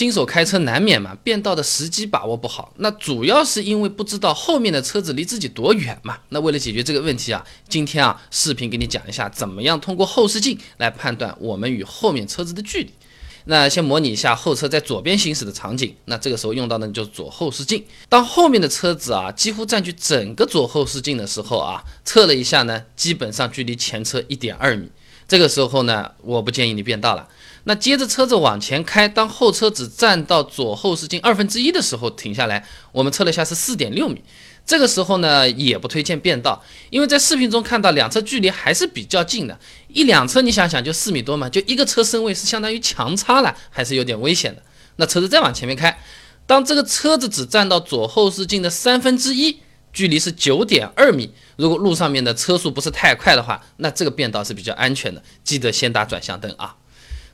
新手开车难免嘛，变道的时机把握不好，那主要是因为不知道后面的车子离自己多远嘛。那为了解决这个问题啊，今天啊，视频给你讲一下怎么样通过后视镜来判断我们与后面车子的距离。那先模拟一下后车在左边行驶的场景，那这个时候用到的就是左后视镜。当后面的车子啊几乎占据整个左后视镜的时候啊，测了一下呢，基本上距离前车一点二米。这个时候呢，我不建议你变道了。那接着车子往前开，当后车只占到左后视镜二分之一的时候停下来，我们测了一下是四点六米。这个时候呢，也不推荐变道，因为在视频中看到两车距离还是比较近的，一辆车你想想就四米多嘛，就一个车身位是相当于强差了，还是有点危险的。那车子再往前面开，当这个车子只占到左后视镜的三分之一。距离是九点二米，如果路上面的车速不是太快的话，那这个变道是比较安全的。记得先打转向灯啊。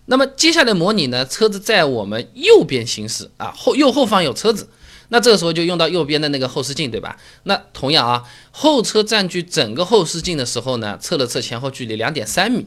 那么接下来模拟呢，车子在我们右边行驶啊，后右后方有车子，那这个时候就用到右边的那个后视镜，对吧？那同样啊，后车占据整个后视镜的时候呢，测了测前后距离两点三米，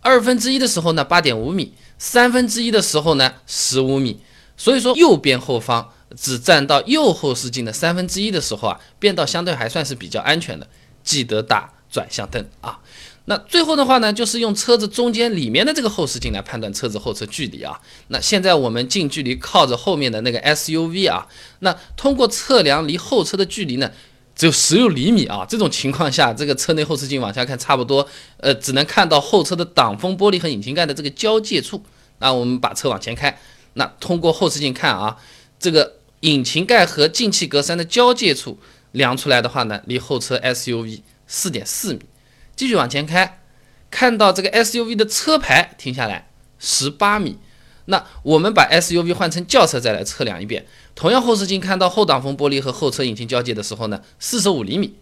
二分之一的时候呢八点五米，三分之一的时候呢十五米，所以说右边后方。只占到右后视镜的三分之一的时候啊，变道相对还算是比较安全的。记得打转向灯啊。那最后的话呢，就是用车子中间里面的这个后视镜来判断车子后车距离啊。那现在我们近距离靠着后面的那个 SUV 啊，那通过测量离后车的距离呢，只有十六厘米啊。这种情况下，这个车内后视镜往下看，差不多呃，只能看到后车的挡风玻璃和引擎盖的这个交界处。那我们把车往前开，那通过后视镜看啊，这个。引擎盖和进气格栅的交界处量出来的话呢，离后车 SUV 四点四米。继续往前开，看到这个 SUV 的车牌停下来十八米。那我们把 SUV 换成轿车再来测量一遍，同样后视镜看到后挡风玻璃和后车引擎交界的时候呢，四十五厘米。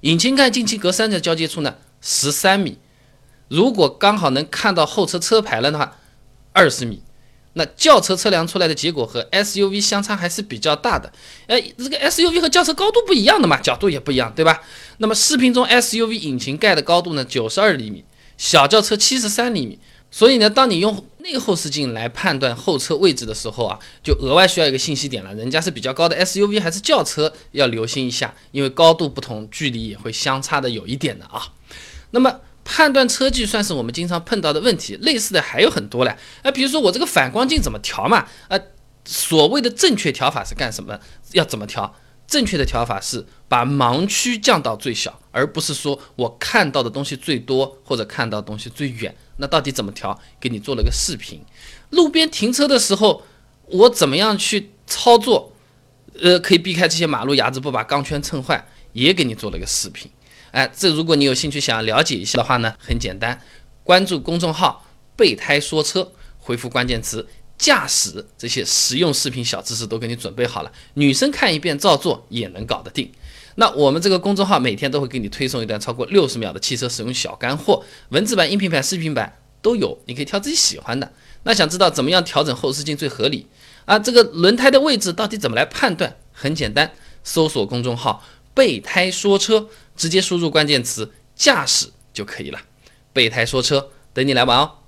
引擎盖进气格栅的交界处呢，十三米。如果刚好能看到后车车牌了的话，二十米。那轿车测量出来的结果和 SUV 相差还是比较大的，哎，这个 SUV 和轿车高度不一样的嘛，角度也不一样，对吧？那么视频中 SUV 引擎盖的高度呢，九十二厘米，小轿车七十三厘米，所以呢，当你用内后视镜来判断后车位置的时候啊，就额外需要一个信息点了，人家是比较高的 SUV 还是轿车，要留心一下，因为高度不同，距离也会相差的有一点的啊。那么。判断车距算是我们经常碰到的问题，类似的还有很多嘞。啊，比如说我这个反光镜怎么调嘛？啊，所谓的正确调法是干什么？要怎么调？正确的调法是把盲区降到最小，而不是说我看到的东西最多或者看到东西最远。那到底怎么调？给你做了个视频。路边停车的时候，我怎么样去操作？呃，可以避开这些马路牙子，不把钢圈蹭坏，也给你做了个视频。哎，这如果你有兴趣想要了解一下的话呢，很简单，关注公众号“备胎说车”，回复关键词“驾驶”，这些实用视频小知识都给你准备好了，女生看一遍照做也能搞得定。那我们这个公众号每天都会给你推送一段超过六十秒的汽车使用小干货，文字版、音频版、视频版都有，你可以挑自己喜欢的。那想知道怎么样调整后视镜最合理啊？这个轮胎的位置到底怎么来判断？很简单，搜索公众号。备胎说车，直接输入关键词“驾驶”就可以了。备胎说车，等你来玩哦。